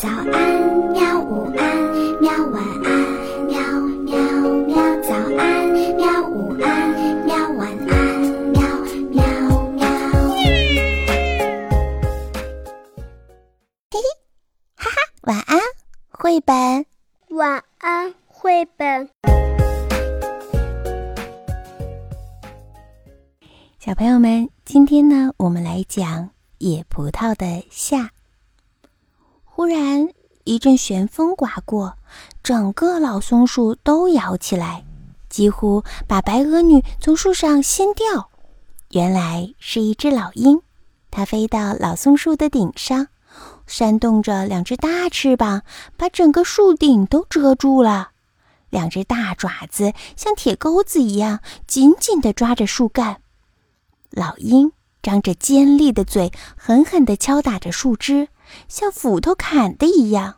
早安，喵！午安，喵！晚安，喵喵喵！早安，喵！午安，喵！晚安，喵喵喵！嘿嘿，哈哈，晚安，绘本。晚安，绘本。小朋友们，今天呢，我们来讲野葡萄的夏。忽然一阵旋风刮过，整个老松树都摇起来，几乎把白鹅女从树上掀掉。原来是一只老鹰，它飞到老松树的顶上，扇动着两只大翅膀，把整个树顶都遮住了。两只大爪子像铁钩子一样紧紧地抓着树干。老鹰张着尖利的嘴，狠狠地敲打着树枝。像斧头砍的一样，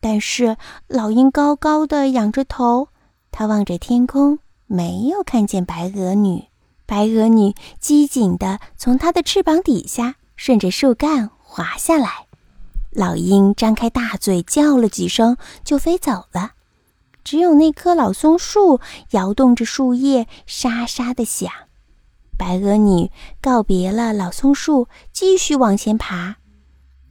但是老鹰高高的仰着头，它望着天空，没有看见白鹅女。白鹅女机警地从它的翅膀底下顺着树干滑下来。老鹰张开大嘴叫了几声，就飞走了。只有那棵老松树摇动着树叶，沙沙地响。白鹅女告别了老松树，继续往前爬。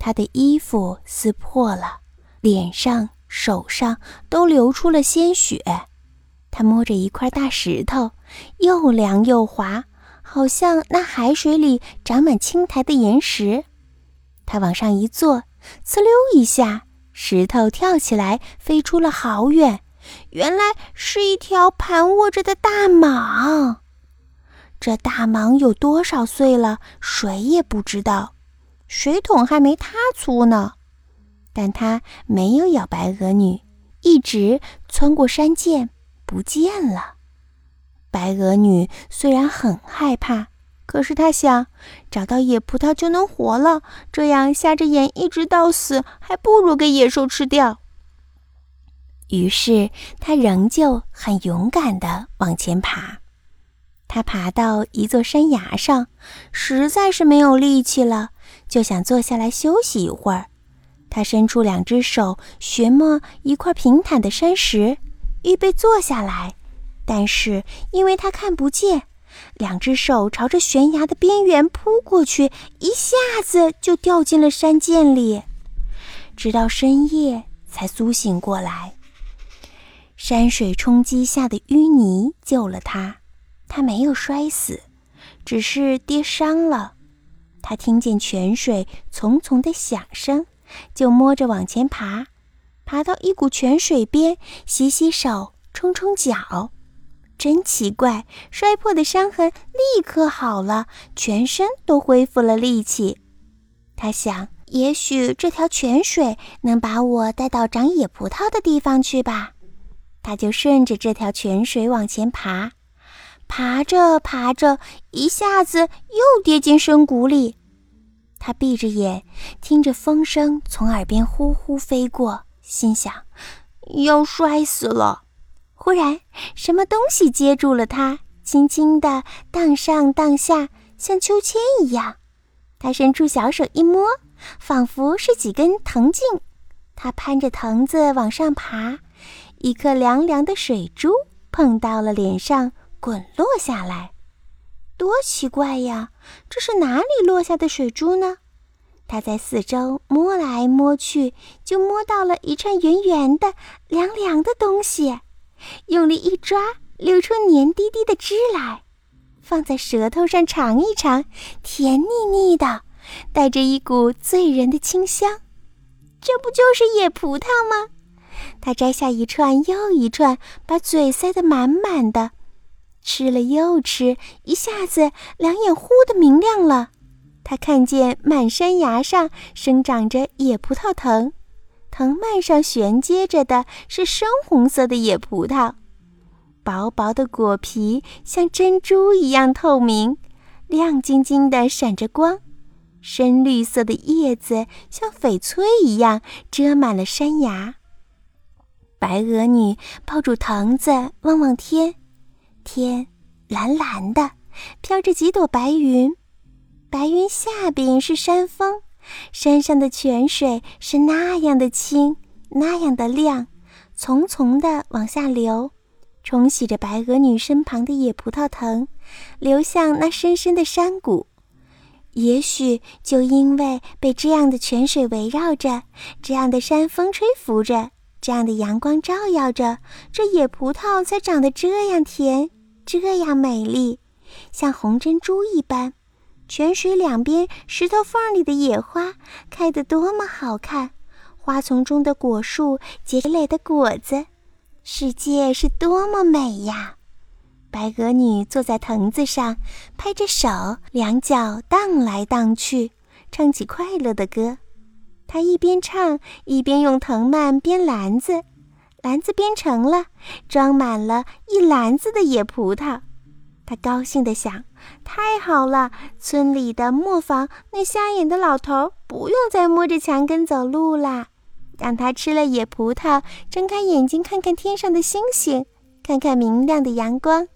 他的衣服撕破了，脸上、手上都流出了鲜血。他摸着一块大石头，又凉又滑，好像那海水里长满青苔的岩石。他往上一坐，呲溜一下，石头跳起来，飞出了好远。原来是一条盘卧着的大蟒。这大蟒有多少岁了，谁也不知道。水桶还没它粗呢，但它没有咬白鹅女，一直穿过山涧不见了。白鹅女虽然很害怕，可是她想找到野葡萄就能活了，这样瞎着眼一直到死，还不如给野兽吃掉。于是她仍旧很勇敢地往前爬。她爬到一座山崖上，实在是没有力气了。就想坐下来休息一会儿，他伸出两只手，寻摸一块平坦的山石，预备坐下来。但是因为他看不见，两只手朝着悬崖的边缘扑过去，一下子就掉进了山涧里，直到深夜才苏醒过来。山水冲击下的淤泥救了他，他没有摔死，只是跌伤了。他听见泉水淙淙的响声，就摸着往前爬，爬到一股泉水边，洗洗手，冲冲脚。真奇怪，摔破的伤痕立刻好了，全身都恢复了力气。他想，也许这条泉水能把我带到长野葡萄的地方去吧。他就顺着这条泉水往前爬。爬着爬着，一下子又跌进深谷里。他闭着眼，听着风声从耳边呼呼飞过，心想：要摔死了。忽然，什么东西接住了他，轻轻地荡上荡下，像秋千一样。他伸出小手一摸，仿佛是几根藤茎。他攀着藤子往上爬，一颗凉凉的水珠碰到了脸上。滚落下来，多奇怪呀！这是哪里落下的水珠呢？他在四周摸来摸去，就摸到了一串圆圆的、凉凉的东西。用力一抓，流出黏滴滴的汁来，放在舌头上尝一尝，甜腻腻的，带着一股醉人的清香。这不就是野葡萄吗？他摘下一串又一串，把嘴塞得满满的。吃了又吃，一下子两眼忽的明亮了。他看见满山崖上生长着野葡萄藤，藤蔓上悬接着的是深红色的野葡萄，薄薄的果皮像珍珠一样透明，亮晶晶的闪着光。深绿色的叶子像翡翠一样遮满了山崖。白鹅女抱住藤子，望望天。天蓝蓝的，飘着几朵白云，白云下边是山峰，山上的泉水是那样的清，那样的亮，淙淙地往下流，冲洗着白鹅女身旁的野葡萄藤，流向那深深的山谷。也许就因为被这样的泉水围绕着，这样的山风吹拂着，这样的阳光照耀着，这野葡萄才长得这样甜，这样美丽，像红珍珠一般。泉水两边石头缝里的野花开得多么好看，花丛中的果树结累的果子，世界是多么美呀！白鹅女坐在藤子上，拍着手，两脚荡来荡去，唱起快乐的歌。她一边唱，一边用藤蔓编篮子，篮子编成了，装满了一篮子的野葡萄。他高兴地想：太好了，村里的磨坊那瞎眼的老头不用再摸着墙根走路啦。让他吃了野葡萄，睁开眼睛看看天上的星星，看看明亮的阳光。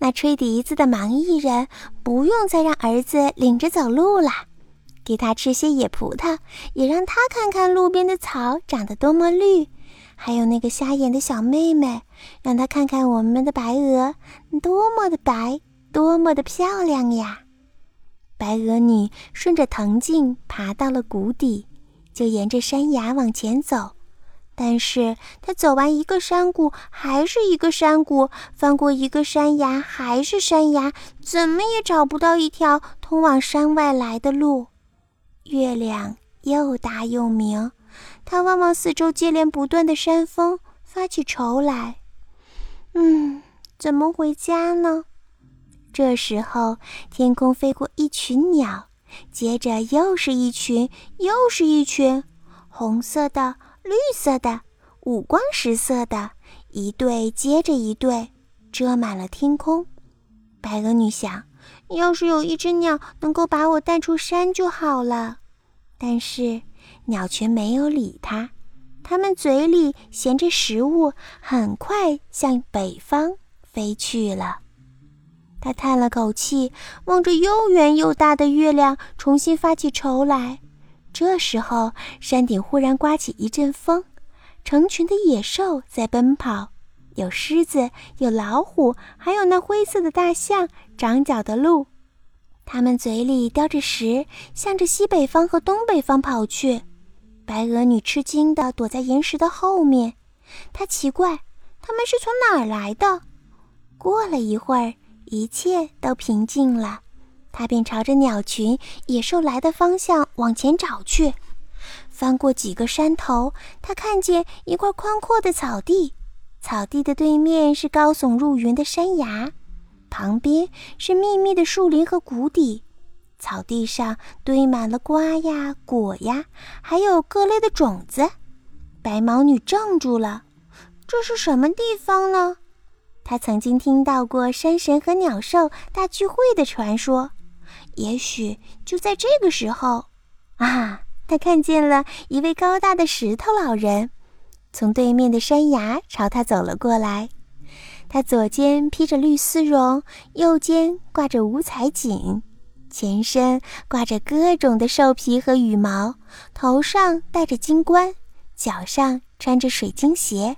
那吹笛子的盲艺人不用再让儿子领着走路了，给他吃些野葡萄，也让他看看路边的草长得多么绿，还有那个瞎眼的小妹妹，让他看看我们的白鹅多么的白，多么的漂亮呀！白鹅女顺着藤径爬到了谷底，就沿着山崖往前走。但是他走完一个山谷，还是一个山谷；翻过一个山崖，还是山崖，怎么也找不到一条通往山外来的路。月亮又大又明，他望望四周接连不断的山峰，发起愁来。嗯，怎么回家呢？这时候，天空飞过一群鸟，接着又是一群，又是一群，红色的。绿色的，五光十色的，一对接着一对，遮满了天空。白鹅女想，要是有一只鸟能够把我带出山就好了。但是鸟群没有理它，它们嘴里衔着食物，很快向北方飞去了。他叹了口气，望着又圆又大的月亮，重新发起愁来。这时候，山顶忽然刮起一阵风，成群的野兽在奔跑，有狮子，有老虎，还有那灰色的大象——长角的鹿。它们嘴里叼着食，向着西北方和东北方跑去。白鹅女吃惊地躲在岩石的后面，她奇怪，它们是从哪儿来的。过了一会儿，一切都平静了。他便朝着鸟群、野兽来的方向往前找去。翻过几个山头，他看见一块宽阔的草地，草地的对面是高耸入云的山崖，旁边是密密的树林和谷底。草地上堆满了瓜呀、果呀，还有各类的种子。白毛女怔住了，这是什么地方呢？她曾经听到过山神和鸟兽大聚会的传说。也许就在这个时候，啊，他看见了一位高大的石头老人，从对面的山崖朝他走了过来。他左肩披着绿丝绒，右肩挂着五彩锦，前身挂着各种的兽皮和羽毛，头上戴着金冠，脚上穿着水晶鞋，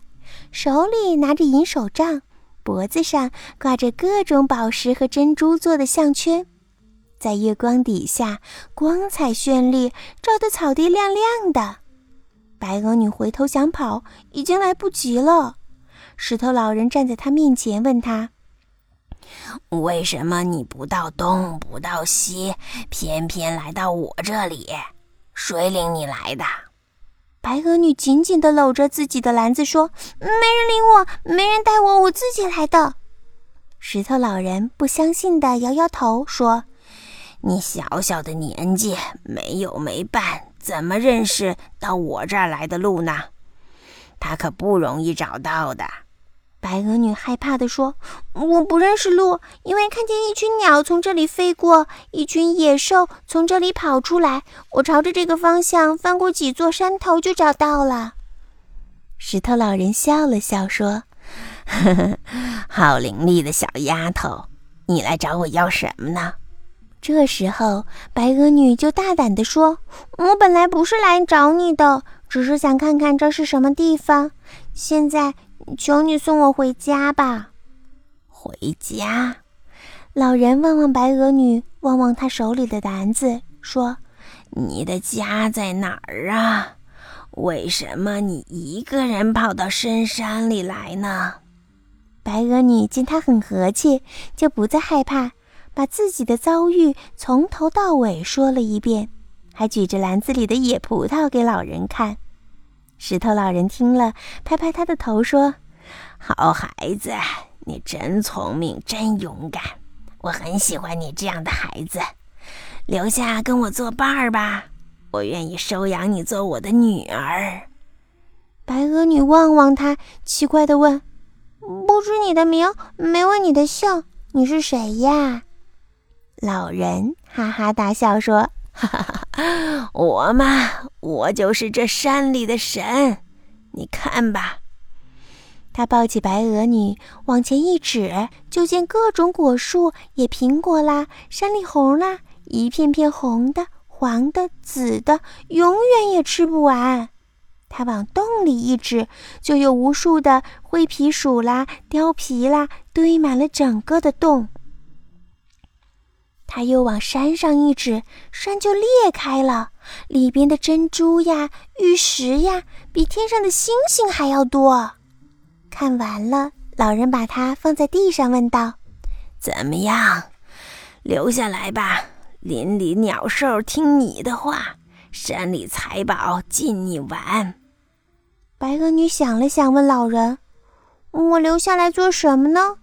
手里拿着银手杖，脖子上挂着各种宝石和珍珠做的项圈。在月光底下，光彩绚丽，照得草地亮亮的。白鹅女回头想跑，已经来不及了。石头老人站在他面前，问他：“为什么你不到东，不到西，偏偏来到我这里？谁领你来的？”白鹅女紧紧地搂着自己的篮子说：“没人领我，没人带我，我自己来的。”石头老人不相信地摇摇头说。你小小的年纪，没有没伴，怎么认识到我这儿来的路呢？他可不容易找到的。白鹅女害怕地说：“我不认识路，因为看见一群鸟从这里飞过，一群野兽从这里跑出来。我朝着这个方向翻过几座山头，就找到了。”石头老人笑了笑说：“呵呵，好伶俐的小丫头，你来找我要什么呢？”这时候，白鹅女就大胆地说：“我本来不是来找你的，只是想看看这是什么地方。现在，求你送我回家吧。”回家？老人望望白鹅女，望望她手里的篮子，说：“你的家在哪儿啊？为什么你一个人跑到深山里来呢？”白鹅女见他很和气，就不再害怕。把自己的遭遇从头到尾说了一遍，还举着篮子里的野葡萄给老人看。石头老人听了，拍拍他的头说：“好孩子，你真聪明，真勇敢，我很喜欢你这样的孩子。留下跟我作伴儿吧，我愿意收养你做我的女儿。”白鹅女望望他，奇怪的问：“不知你的名，没问你的姓，你是谁呀？”老人哈哈大笑说：“哈哈哈，我嘛，我就是这山里的神，你看吧。”他抱起白鹅女往前一指，就见各种果树，野苹果啦，山里红啦，一片片红的、黄的、紫的，永远也吃不完。他往洞里一指，就有无数的灰皮鼠啦、貂皮啦，堆满了整个的洞。他又往山上一指，山就裂开了，里边的珍珠呀、玉石呀，比天上的星星还要多。看完了，老人把它放在地上，问道：“怎么样？留下来吧，林里鸟兽听你的话，山里财宝尽你玩。”白鹅女想了想，问老人：“我留下来做什么呢？”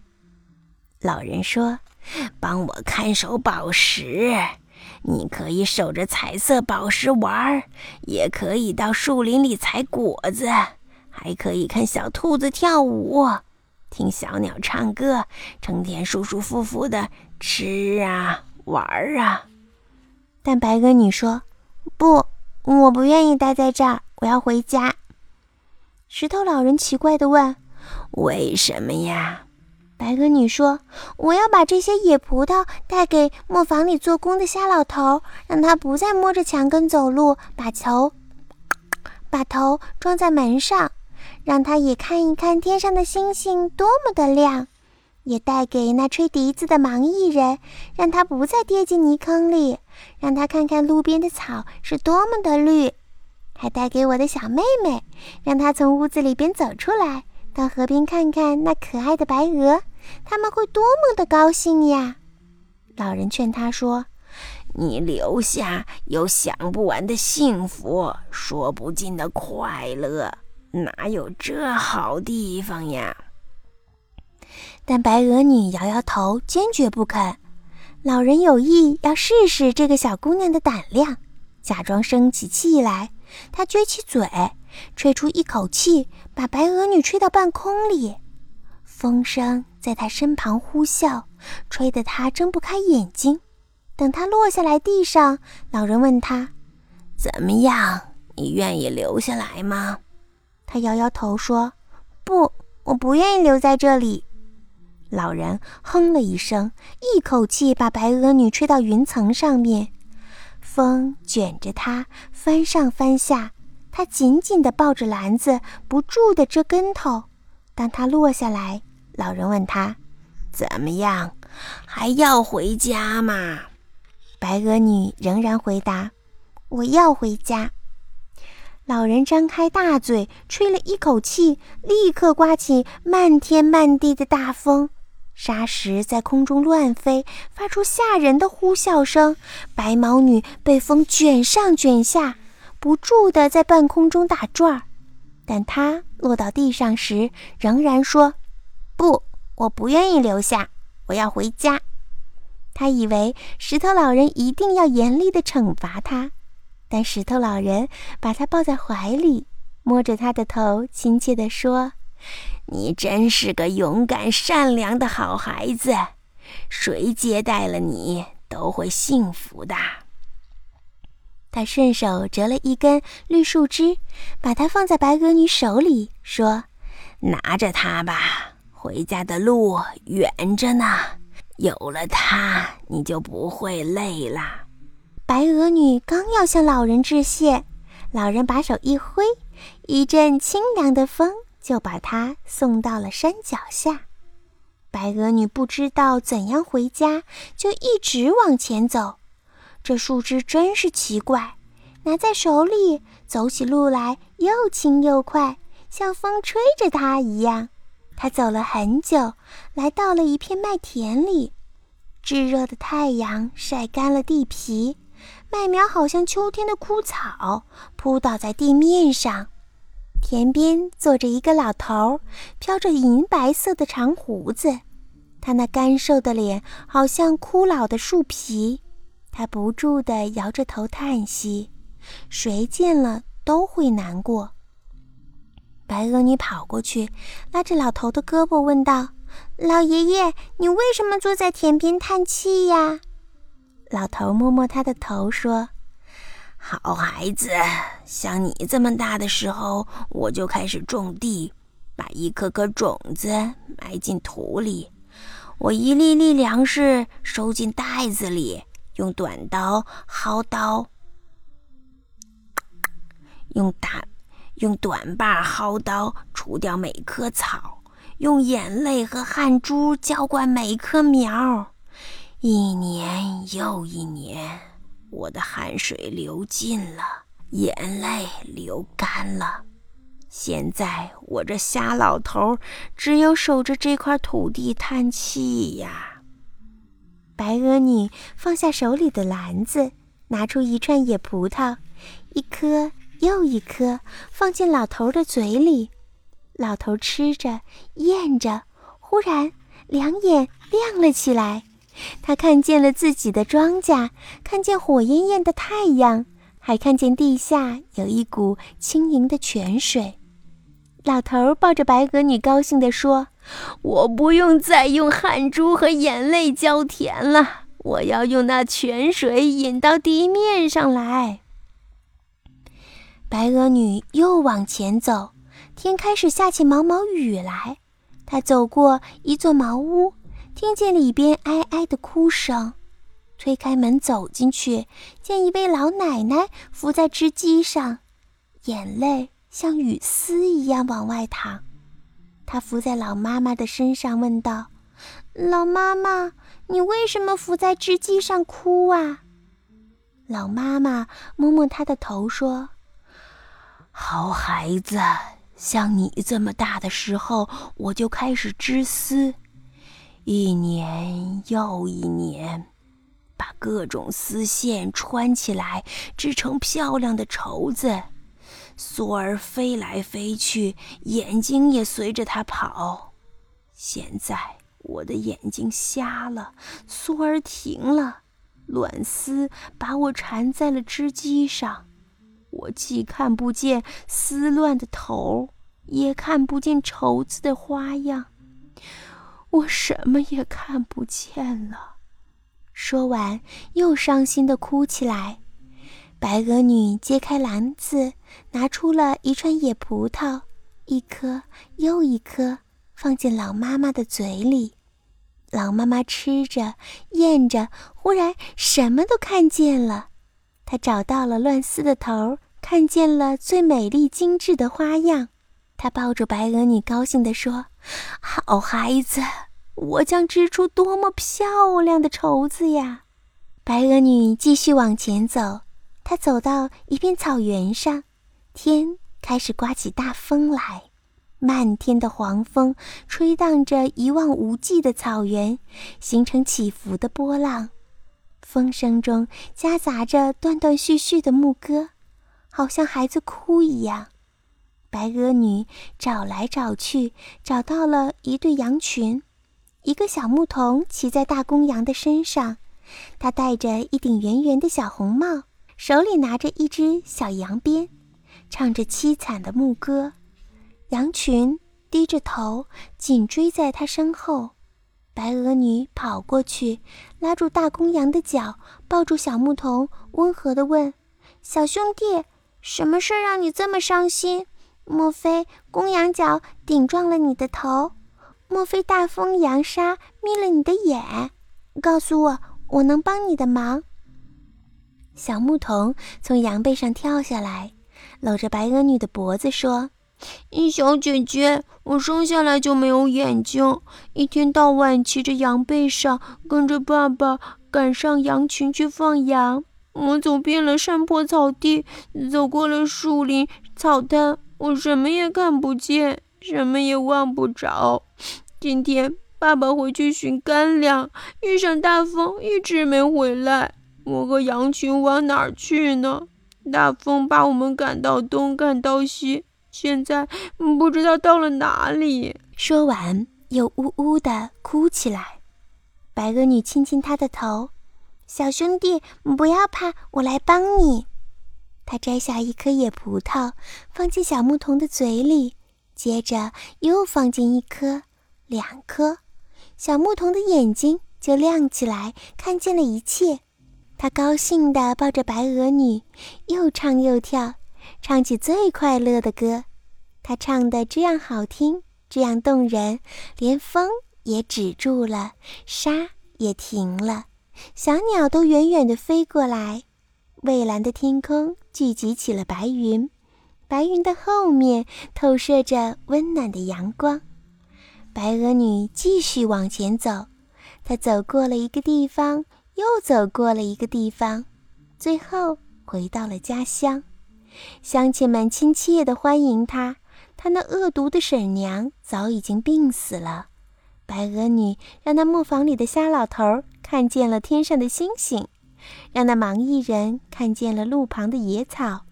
老人说。帮我看守宝石，你可以守着彩色宝石玩，也可以到树林里采果子，还可以看小兔子跳舞，听小鸟唱歌，成天舒舒服服的吃啊玩啊。但白鸽女说：“不，我不愿意待在这儿，我要回家。”石头老人奇怪的问：“为什么呀？”白鹅女说：“我要把这些野葡萄带给磨坊里做工的瞎老头，让他不再摸着墙根走路，把头把头装在门上，让他也看一看天上的星星多么的亮；也带给那吹笛子的盲艺人，让他不再跌进泥坑里，让他看看路边的草是多么的绿；还带给我的小妹妹，让她从屋子里边走出来。”到河边看看那可爱的白鹅，他们会多么的高兴呀！老人劝他说：“你留下有享不完的幸福，说不尽的快乐，哪有这好地方呀？”但白鹅女摇摇头，坚决不肯。老人有意要试试这个小姑娘的胆量，假装生起气来，他撅起嘴。吹出一口气，把白鹅女吹到半空里，风声在她身旁呼啸，吹得她睁不开眼睛。等她落下来地上，老人问她：“怎么样？你愿意留下来吗？”他摇摇头说：“不，我不愿意留在这里。”老人哼了一声，一口气把白鹅女吹到云层上面，风卷着她翻上翻下。她紧紧地抱着篮子，不住地折跟头。当她落下来，老人问他：“怎么样？还要回家吗？”白鹅女仍然回答：“我要回家。”老人张开大嘴，吹了一口气，立刻刮起漫天漫地的大风，沙石在空中乱飞，发出吓人的呼啸声。白毛女被风卷上卷下。不住地在半空中打转儿，但她落到地上时，仍然说：“不，我不愿意留下，我要回家。”他以为石头老人一定要严厉地惩罚他，但石头老人把他抱在怀里，摸着他的头，亲切地说：“你真是个勇敢善良的好孩子，谁接待了你都会幸福的。”他顺手折了一根绿树枝，把它放在白鹅女手里，说：“拿着它吧，回家的路远着呢，有了它，你就不会累了。白鹅女刚要向老人致谢，老人把手一挥，一阵清凉的风就把她送到了山脚下。白鹅女不知道怎样回家，就一直往前走。这树枝真是奇怪，拿在手里，走起路来又轻又快，像风吹着它一样。她走了很久，来到了一片麦田里。炙热的太阳晒干了地皮，麦苗好像秋天的枯草，扑倒在地面上。田边坐着一个老头，飘着银白色的长胡子，他那干瘦的脸好像枯老的树皮。他不住地摇着头叹息，谁见了都会难过。白鹅女跑过去，拉着老头的胳膊，问道：“老爷爷，你为什么坐在田边叹气呀？”老头摸摸他的头，说：“好孩子，像你这么大的时候，我就开始种地，把一颗颗种子埋进土里，我一粒粒粮食收进袋子里。”用短刀、薅刀，用大用短把薅刀除掉每棵草，用眼泪和汗珠浇灌每棵苗。一年又一年，我的汗水流尽了，眼泪流干了。现在我这瞎老头只有守着这块土地叹气呀。白鹅女放下手里的篮子，拿出一串野葡萄，一颗又一颗放进老头的嘴里。老头吃着，咽着，忽然两眼亮了起来。他看见了自己的庄稼，看见火焰焰的太阳，还看见地下有一股轻盈的泉水。老头抱着白鹅女，高兴地说。我不用再用汗珠和眼泪浇田了，我要用那泉水引到地面上来。白鹅女又往前走，天开始下起毛毛雨来。她走过一座茅屋，听见里边哀哀的哭声，推开门走进去，见一位老奶奶伏在织机上，眼泪像雨丝一样往外淌。他伏在老妈妈的身上，问道：“老妈妈，你为什么伏在织机上哭啊？”老妈妈摸摸他的头，说：“好孩子，像你这么大的时候，我就开始织丝，一年又一年，把各种丝线穿起来，织成漂亮的绸子。”梭儿飞来飞去，眼睛也随着它跑。现在我的眼睛瞎了，梭儿停了，卵丝把我缠在了织机上，我既看不见丝乱的头，也看不见绸子的花样，我什么也看不见了。说完，又伤心的哭起来。白鹅女揭开篮子，拿出了一串野葡萄，一颗又一颗放进老妈妈的嘴里。老妈妈吃着，咽着，忽然什么都看见了。她找到了乱丝的头，看见了最美丽精致的花样。她抱住白鹅女，高兴地说：“好孩子，我将织出多么漂亮的绸子呀！”白鹅女继续往前走。她走到一片草原上，天开始刮起大风来，漫天的黄风吹荡着一望无际的草原，形成起伏的波浪。风声中夹杂着断断续续的牧歌，好像孩子哭一样。白鹅女找来找去，找到了一对羊群，一个小牧童骑在大公羊的身上，他戴着一顶圆圆的小红帽。手里拿着一只小羊鞭，唱着凄惨的牧歌，羊群低着头紧追在他身后。白鹅女跑过去，拉住大公羊的脚，抱住小牧童，温和地问：“小兄弟，什么事让你这么伤心？莫非公羊角顶撞了你的头？莫非大风扬沙眯了你的眼？告诉我，我能帮你的忙。”小牧童从羊背上跳下来，搂着白鹅女的脖子说：“小姐姐，我生下来就没有眼睛，一天到晚骑着羊背上，跟着爸爸赶上羊群去放羊。我走遍了山坡草地，走过了树林草滩，我什么也看不见，什么也望不着。今天爸爸回去寻干粮，遇上大风，一直没回来。我和羊群往哪儿去呢？大风把我们赶到东，赶到西。”现在不知道到了哪里。说完，又呜呜地哭起来。白鹅女亲亲他的头：“小兄弟，不要怕，我来帮你。”他摘下一颗野葡萄，放进小牧童的嘴里，接着又放进一颗、两颗，小牧童的眼睛就亮起来，看见了一切。他高兴地抱着白鹅女，又唱又跳。唱起最快乐的歌，他唱的这样好听，这样动人，连风也止住了，沙也停了，小鸟都远远地飞过来。蔚蓝的天空聚集起了白云，白云的后面透射着温暖的阳光。白鹅女继续往前走，她走过了一个地方，又走过了一个地方，最后回到了家乡。乡亲们亲切地欢迎他。他那恶毒的婶娘早已经病死了。白鹅女让那磨坊里的瞎老头看见了天上的星星，让那盲艺人看见了路旁的野草，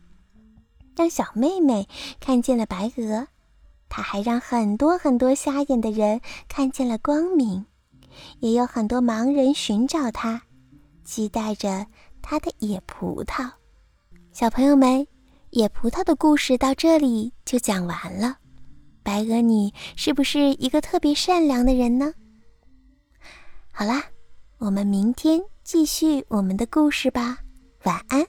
让小妹妹看见了白鹅。他还让很多很多瞎眼的人看见了光明，也有很多盲人寻找他，期待着他的野葡萄。小朋友们。野葡萄的故事到这里就讲完了。白鹅你是不是一个特别善良的人呢？好啦，我们明天继续我们的故事吧。晚安。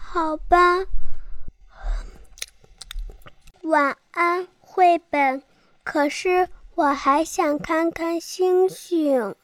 好吧。晚安，绘本。可是我还想看看星星。